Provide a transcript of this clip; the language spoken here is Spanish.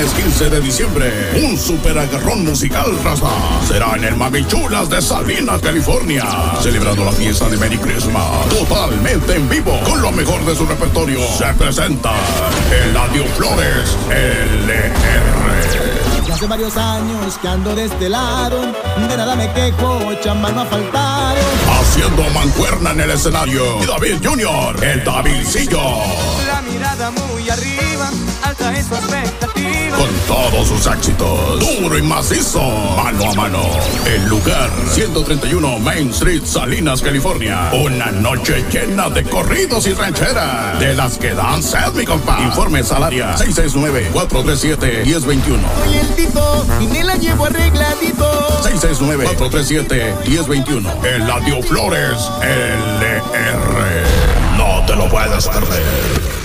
viernes 15 de diciembre un super agarrón musical raza. Será en el Mamichulas de Salinas, California, celebrando la fiesta de Merry Christmas totalmente en vivo con lo mejor de su repertorio. Se presenta Eladio Flores LR. Ya hace varios años que ando de este lado, de nada me quejo, chamba no ha faltado. Haciendo mancuerna en el escenario. Y David Junior, el Davidcillo. La mirada muy arriba, alta es su expectativa. Todos sus éxitos. Duro y macizo. Mano a mano. El lugar 131 Main Street, Salinas, California. Una noche llena de corridos y rancheras. De las que dan sed, mi compa. Informe salaria 669-437-1021. Soy el Tito y me la llevo arregladito. 669-437-1021. El Adio Flores LR. No te lo puedes perder.